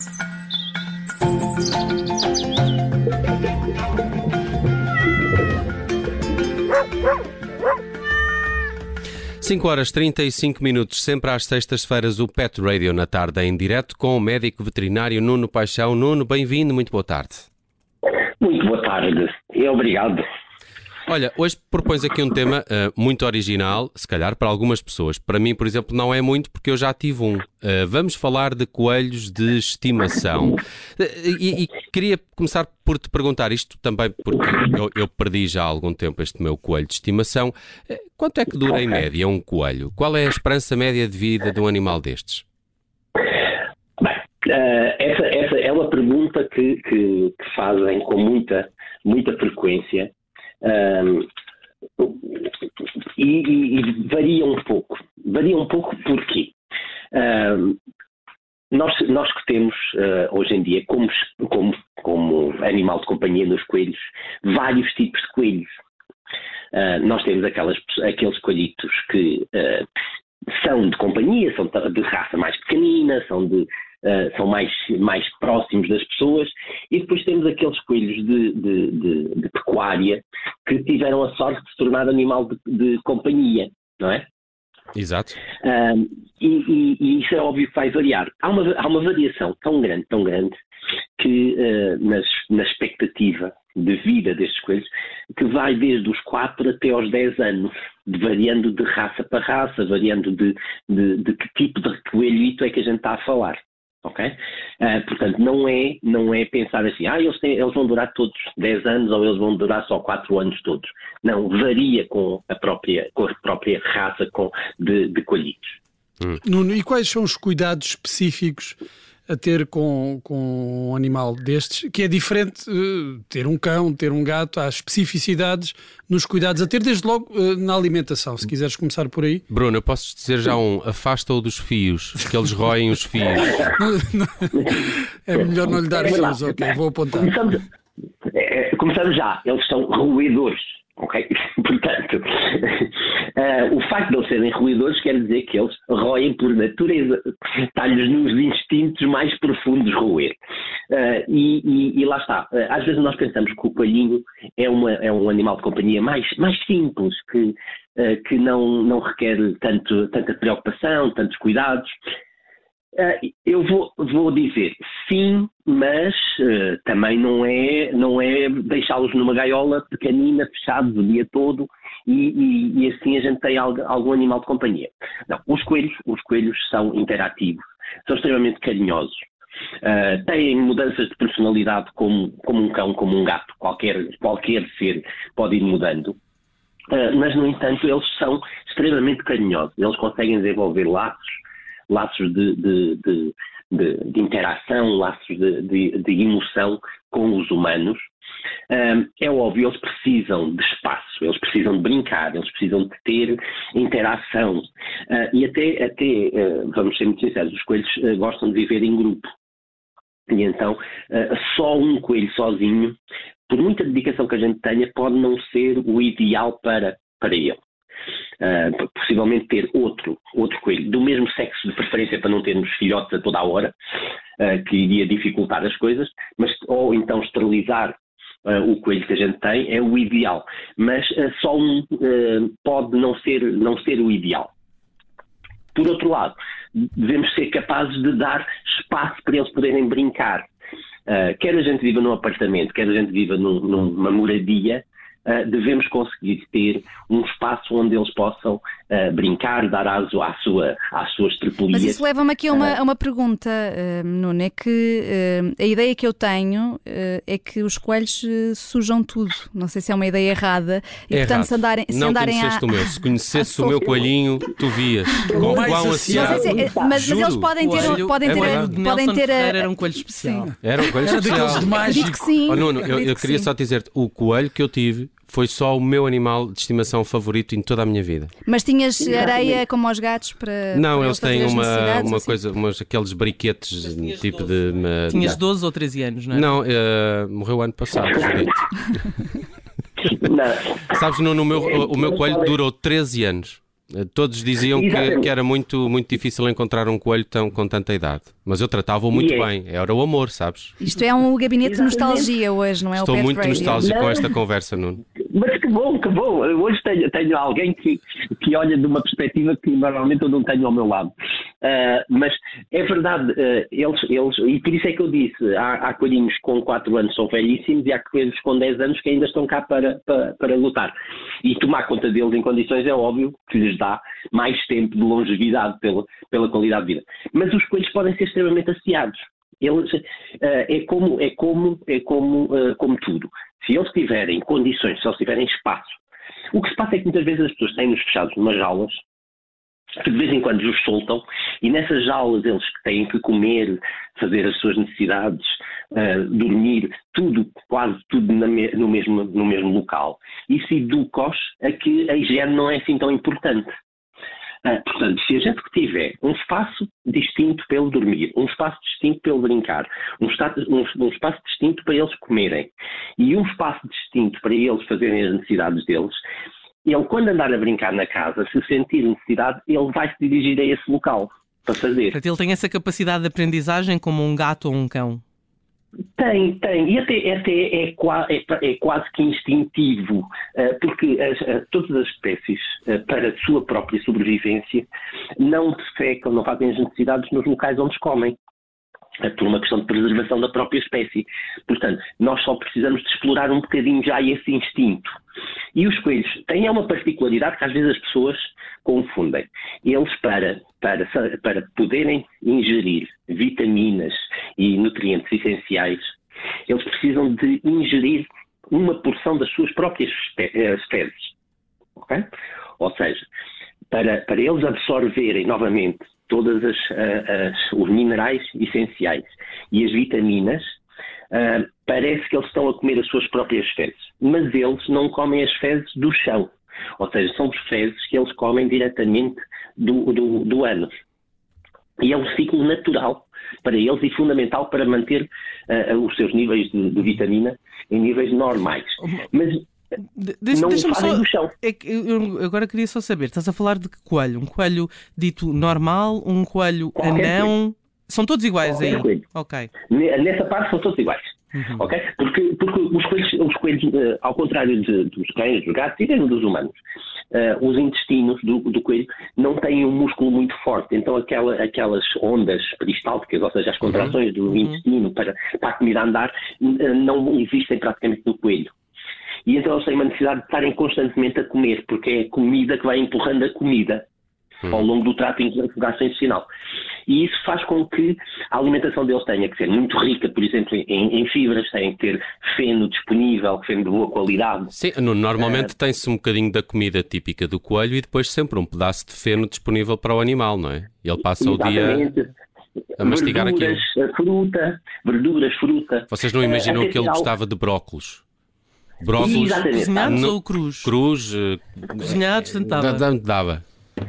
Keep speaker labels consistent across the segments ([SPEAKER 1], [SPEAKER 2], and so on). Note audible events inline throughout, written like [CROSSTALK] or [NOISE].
[SPEAKER 1] 5 horas 35 minutos, sempre às sextas-feiras, o Pet Radio na tarde, em direto com o médico veterinário Nuno Paixão. Nuno, bem-vindo, muito boa tarde.
[SPEAKER 2] Muito boa tarde e obrigado.
[SPEAKER 1] Olha, hoje propões aqui um tema uh, muito original, se calhar para algumas pessoas. Para mim, por exemplo, não é muito porque eu já tive um. Uh, vamos falar de coelhos de estimação. Uh, e, e, queria começar por te perguntar isto também, porque eu, eu, perdi já há algum tempo este meu coelho de estimação. quanto é que dura em média um coelho? Qual é a esperança média de vida de um animal destes?
[SPEAKER 2] Bem, essa, essa, é uma pergunta que, que, que fazem com muita, muita frequência um, e, e, varia um pouco. Varia um pouco porquê? Um, nós, nós que temos uh, hoje em dia, como, como, como animal de companhia nos coelhos, vários tipos de coelhos. Uh, nós temos aquelas, aqueles coelhitos que uh, são de companhia, são de raça mais pequenina, são de uh, são mais, mais próximos das pessoas, e depois temos aqueles coelhos de, de, de, de pecuária que tiveram a sorte de se tornar animal de, companhia, não é?
[SPEAKER 1] Exato.
[SPEAKER 2] Uh, e, e, e, isso é óbvio que vai variar. Há uma, há uma variação tão grande, tão grande, que uh, nas, na expectativa de vida destes coelhos, que vai desde os 4 até aos 10 anos, variando de raça para raça, variando de, de, de que tipo de coelhito é que a gente está a falar. Ok? Uh, portanto, não é, não é pensar assim, ah, eles, têm, eles vão durar todos 10 anos ou eles vão durar só 4 anos todos. Não, varia com a própria, com a própria raça com, de, de.
[SPEAKER 3] Hum. Nuno, e quais são os cuidados específicos a ter com, com um animal destes, que é diferente uh, ter um cão, ter um gato, há especificidades nos cuidados a ter, desde logo uh, na alimentação, se quiseres começar por aí.
[SPEAKER 1] Bruno, eu posso dizer já um, afasta-o dos fios, que eles roem os fios. [LAUGHS]
[SPEAKER 3] é melhor não lhe dar é fios, ok, vou apontar.
[SPEAKER 2] Começamos, é, começamos já, eles são roedores. Ok? [LAUGHS] Portanto, uh, o facto de eles serem ruidores quer dizer que eles roem por natureza, está-lhes nos instintos mais profundos roer. Uh, e, e, e, lá está. Uh, às vezes nós pensamos que o coelhinho é, uma, é um animal de companhia mais, mais simples, que, que não, não requer tanto, tanta preocupação, tantos cuidados. Uh, eu vou, vou, dizer sim, mas uh, também não é, não é deixá-los numa gaiola pequenina, fechados o dia todo e, e, e assim a gente tem algo, algum animal de companhia. Não, os coelhos, os coelhos são interativos, são extremamente carinhosos. Uh, têm mudanças de personalidade como, como um cão, como um gato, qualquer, qualquer ser pode ir mudando. Uh, mas, no entanto, eles são extremamente carinhosos. Eles conseguem desenvolver laços laços de, de, de, de interação, laços de, emoção com os humanos. é óbvio, eles precisam de espaço, eles precisam de brincar, eles precisam de ter interação. Uh, e até, até uh, vamos ser muito sinceros, os coelhos uh, gostam de viver em grupo. E então, só um coelho sozinho, por muita dedicação que a gente tenha, pode não ser o ideal para, para ele. Uh, possivelmente ter outro, outro coelho do mesmo sexo, de preferência para não termos filhotes a toda a hora, uh, que iria dificultar as coisas, mas ou então esterilizar uh, o coelho que a gente tem é o ideal, mas só um pode não ser, não ser o ideal. Por outro lado, devemos ser capazes de dar espaço para eles poderem brincar. quer a gente viva num apartamento, quer a gente viva num, numa moradia, uh, devemos conseguir ter um espaço onde eles possam uh, brincar, dar aso à sua, às suas tripolias.
[SPEAKER 4] Mas isso leva-me aqui a uma, a uma pergunta, uh, Nuno, é que a ideia que eu tenho é que os coelhos sujam tudo. Não sei se é uma ideia errada.
[SPEAKER 1] E, é portanto, errado. se andarem, se não andarem conheceste a... o meu. Se conhecesse o meu coelhinho, tu vias. [LAUGHS] Com quão
[SPEAKER 4] aciado. Mas, mas, eles podem ter. podem ter,
[SPEAKER 5] é
[SPEAKER 4] podem ter
[SPEAKER 5] era um coelho especial.
[SPEAKER 1] Sim. Era um coelho especial.
[SPEAKER 3] Era de mágico.
[SPEAKER 4] que sim.
[SPEAKER 1] Oh, Nuno, eu, eu queria sim. só dizer-te: o coelho que eu tive foi só o meu animal de estimação favorito em toda a minha vida.
[SPEAKER 4] Mas tinhas areia como aos gatos para.
[SPEAKER 1] Não,
[SPEAKER 4] para
[SPEAKER 1] eles têm uma, uma assim? coisa, umas, aqueles briquetes tipo 12. de. Uma,
[SPEAKER 5] tinhas 12 ou 13 anos, não é?
[SPEAKER 1] Não, uh, morreu ano passado, [LAUGHS] Sabes, no, no meu, o meu coelho durou 13 anos. Eh, todos diziam que, que, era muito, muito difícil encontrar um coelho tão, com tanta idade. Mas eu tratava-o muito é. bem. Era o amor, sabes?
[SPEAKER 4] Isto é um gabinete de nostalgia hoje, não é
[SPEAKER 1] Estou muito
[SPEAKER 4] radio.
[SPEAKER 1] nostálgico com esta conversa, Nuno. [LAUGHS]
[SPEAKER 2] Mas que bom, que bom. Hoje tenho, tenho alguém que, que olha de uma perspectiva que normalmente eu não tenho ao meu lado. Uh, mas é verdade, uh, eles, eles, e por isso é que eu disse: há, há coelhinhos com 4 anos são velhíssimos e há coelhos com 10 anos que ainda estão cá para, para, para lutar. E tomar conta deles em condições é óbvio que lhes dá mais tempo de longevidade pela, pela qualidade de vida. Mas os coelhos podem ser extremamente associados. Eles, uh, é como, é como, é como, uh, como tudo. Se eles tiverem condições, se eles tiverem espaço, o que se passa é que muitas vezes as pessoas têm-nos fechados numas jaulas que de vez em quando os soltam e nessas jaulas eles têm que comer, fazer as suas necessidades, uh, dormir, tudo, quase tudo me, no, mesmo, no mesmo local. Isso educa-os a que a higiene não é assim tão importante. Uh, portanto, se a gente tiver um espaço distinto ele dormir, um espaço distinto ele brincar, um, estado, um, um, espaço distinto para eles comerem e um espaço distinto para eles fazerem as necessidades deles, ele, quando andar a brincar na casa, se sentir necessidade, ele vai se dirigir a esse local para fazer.
[SPEAKER 5] Portanto, ele tem essa capacidade de aprendizagem como um gato ou um cão?
[SPEAKER 2] Tem, tem, e até, até é, é, é, quase que instintivo, eh, porque as, eh, todas as espécies, eh, para a sua própria sobrevivência, não defecam, não fazem as necessidades nos locais onde comem por uma questão de preservação da própria espécie. Portanto, nós só precisamos de explorar um bocadinho já esse instinto. E os coelhos têm uma particularidade que às vezes as pessoas confundem. Eles, para, para, para poderem ingerir vitaminas e nutrientes essenciais, eles precisam de ingerir uma porção das suas próprias espécies. Okay? Ou seja, para, para eles absorverem novamente todos os minerais essenciais e as vitaminas, uh, parece que eles estão a comer as suas próprias fezes. Mas eles não comem as fezes do chão. Ou seja, são as fezes que eles comem diretamente do, do, do ano. E é um ciclo natural para eles e fundamental para manter uh, os seus níveis de, de, vitamina em níveis normais. Mas
[SPEAKER 5] Deixa, não deixa só, chão. É que eu agora queria só saber, estás a falar de que coelho? Um coelho dito normal, um coelho Qualquer anão? Coelho. São todos iguais Qualquer aí? Coelho. Ok.
[SPEAKER 2] Nessa parte são todos iguais. Uhum. Ok? Porque, porque os coelhos, os coelhos uh, ao contrário de, dos cães, dos gatos e mesmo dos humanos, uh, os intestinos do, do, coelho não têm um músculo muito forte. Então aquela, aquelas ondas peristálticas, ou seja, as contrações uhum. do intestino para, para a comida andar, uh, não existem praticamente no coelho. E então eles têm uma necessidade de estarem constantemente a comer, porque é a comida que vai empurrando a comida hum. ao longo do trato gastrointestinal. E isso faz com que a alimentação deles tenha que ser muito rica, por exemplo, em, em fibras, tem que ter feno disponível, feno de boa qualidade.
[SPEAKER 1] Sim, normalmente uh, tem-se um bocadinho da comida típica do coelho e depois sempre um pedaço de feno disponível para o animal, não é? Ele passa o dia a mastigar
[SPEAKER 2] verduras,
[SPEAKER 1] aquilo.
[SPEAKER 2] fruta, verduras, fruta.
[SPEAKER 1] Vocês não imaginam uh, que ele gostava de brócolos? Brócolis
[SPEAKER 5] cozinhados ou cruz?
[SPEAKER 1] Cruz. Uh,
[SPEAKER 5] cozinhados, tentava.
[SPEAKER 1] Dava.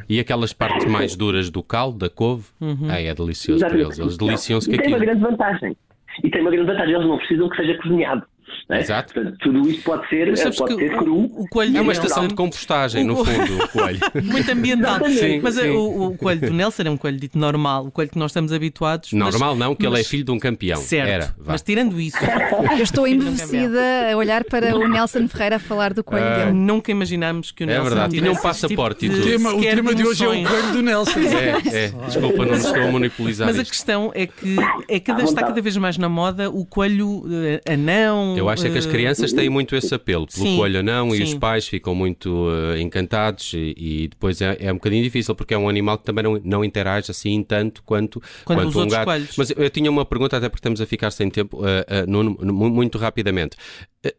[SPEAKER 1] E aquelas partes mais duras do caldo, da couve, uhum. é delicioso Exatamente. para eles. Eles deliciam-se com
[SPEAKER 2] aquilo. Tem uma grande vantagem. E tem uma grande vantagem, eles não precisam que seja cozinhado. É?
[SPEAKER 1] Exato.
[SPEAKER 2] Portanto, tudo isto pode ser, pode ser cru.
[SPEAKER 1] O, coelho é uma estação de compostagem, no fundo, o coelho. [LAUGHS]
[SPEAKER 5] Muito ambiental. sim, Mas sim. O, o, coelho do Nelson é um coelho dito normal, o coelho que nós estamos habituados.
[SPEAKER 1] Normal
[SPEAKER 5] mas,
[SPEAKER 1] não, que mas... ele é filho de um campeão.
[SPEAKER 5] Certo.
[SPEAKER 1] Era,
[SPEAKER 5] mas tirando isso. [LAUGHS]
[SPEAKER 4] Eu estou [LAUGHS] embevecida a olhar para o Nelson Ferreira a falar do coelho uh, dele.
[SPEAKER 5] Nunca imaginámos que o é Nelson.
[SPEAKER 1] É verdade, tinha um passaporte
[SPEAKER 3] tipo
[SPEAKER 1] e tudo.
[SPEAKER 3] O tema, o tema de hoje é o coelho do Nelson.
[SPEAKER 1] É, é. Desculpa, não estou a monopolizar.
[SPEAKER 5] Mas
[SPEAKER 1] isto.
[SPEAKER 5] a questão é que é cada, está cada vez mais na moda o coelho uh, anão.
[SPEAKER 1] Eu acho é que as crianças têm muito esse apelo pelo sim, coelho não sim. e os pais ficam muito uh, encantados e, e depois é, é, um bocadinho difícil porque é um animal que também não, não interage assim tanto quanto,
[SPEAKER 5] quanto,
[SPEAKER 1] quanto
[SPEAKER 5] um
[SPEAKER 1] gato.
[SPEAKER 5] Coelhos.
[SPEAKER 1] Mas eu tinha uma pergunta, até porque estamos a ficar sem tempo, uh, uh, muito rapidamente.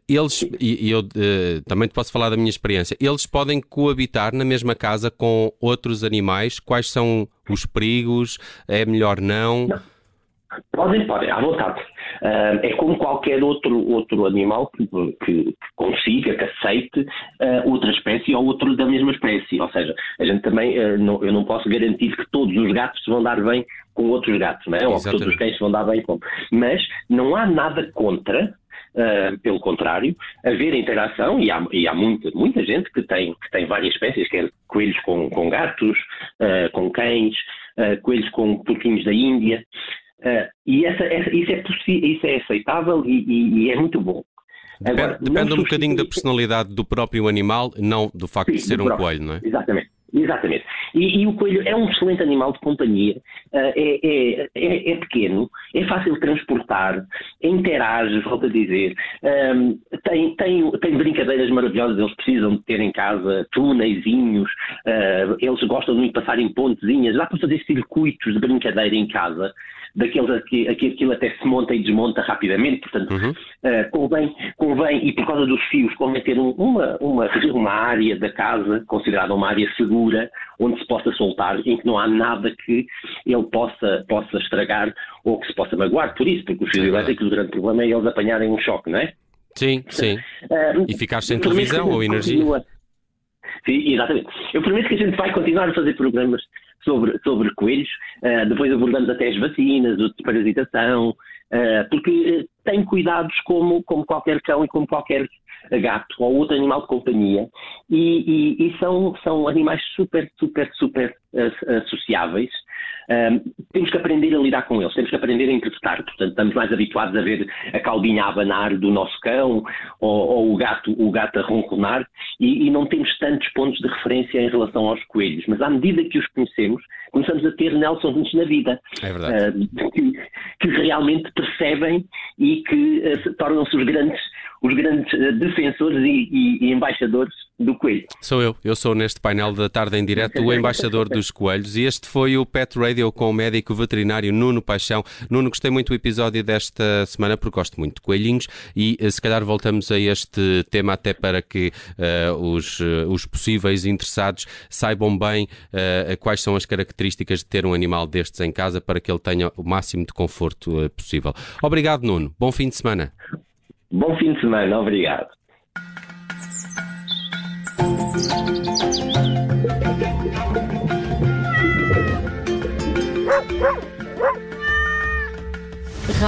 [SPEAKER 1] Eles, e, e eu também te posso falar da minha experiência, eles podem coabitar na mesma casa com outros animais? Quais são os perigos? É melhor não?
[SPEAKER 2] não. Podem, podem, à vontade. É como qualquer outro, outro animal que, que consiga, que aceite uh, outra espécie ou outro da mesma espécie. Ou seja, a gente também, uh, não, eu não posso garantir que todos os gatos se vão dar bem com outros gatos, não é? ou que todos os cães se vão dar bem com. Mas não há nada contra Uh, pelo contrário, haver interação, e há, e há muita, muita gente que tem, que tem várias espécies, quer coelhos com, com gatos, uh, com cães, uh, coelhos com porquinhos da Índia, e essa, essa, isso, é isso é aceitável e, e, e é muito bom.
[SPEAKER 1] Agora, depende, depende um bocadinho da personalidade do próprio animal, não do facto Sim, de ser um próprio. coelho, não é?
[SPEAKER 2] Exatamente. Exatamente. E, e, o coelho é um excelente animal de companhia, uh, é, é, é, é, pequeno, é fácil de transportar, interage, volto a dizer, um, tem, tem, tem brincadeiras maravilhosas, eles precisam de ter em casa túneizinhos, uh, eles gostam de passar em pontezinhas, dá para fazer circuitos de brincadeira em casa daqueles que, aquilo até se monta e desmonta rapidamente, portanto, uhum. uh, convém, convém, e por causa dos fios, convém ter um, uma, uma, uma área da casa, considerada uma área segura, onde se possa soltar, em que não há nada que ele possa, possa estragar ou que se possa magoar por isso, porque os fios elétricos, o grande problema é eles apanharem um choque, não é?
[SPEAKER 1] Sim, sim. Uh, e ficar sem televisão ou energia. Continua...
[SPEAKER 2] Sim, exatamente. Eu prometo que a gente vai continuar a fazer programas sobre, sobre coelhos, uh, depois abordamos até as vacinas, a parasitação, uh, porque tem cuidados como, como qualquer cão e como qualquer gato ou outro animal de companhia e, e, e são, são animais super, super, super uh, sociáveis. Um, temos que aprender a lidar com eles, temos que aprender a interpretar. Portanto, estamos mais habituados a ver a caldinha a abanar do nosso cão ou, ou o, gato, o gato a ronconar e, e, não temos tantos pontos de referência em relação aos coelhos. Mas à medida que os conhecemos, começamos a ter Nelsons na vida.
[SPEAKER 1] É verdade.
[SPEAKER 2] Uh, que, que, realmente percebem e que uh, tornam-se os grandes os grandes uh, defensores e, e, e, embaixadores do coelho.
[SPEAKER 1] Sou eu, eu sou neste painel da tarde em direto o embaixador dos coelhos e este foi o Pet Radio com o médico veterinário Nuno Paixão. Nuno, gostei muito do episódio desta semana porque gosto muito de coelhinhos e uh, se calhar voltamos a este tema até para que uh, os, os possíveis interessados saibam bem quais são as características de ter um animal destes em casa para que ele tenha o máximo de conforto possível. Obrigado, Nuno. Bom fim de semana.
[SPEAKER 2] Bom fim de semana, obrigado. イチゴ。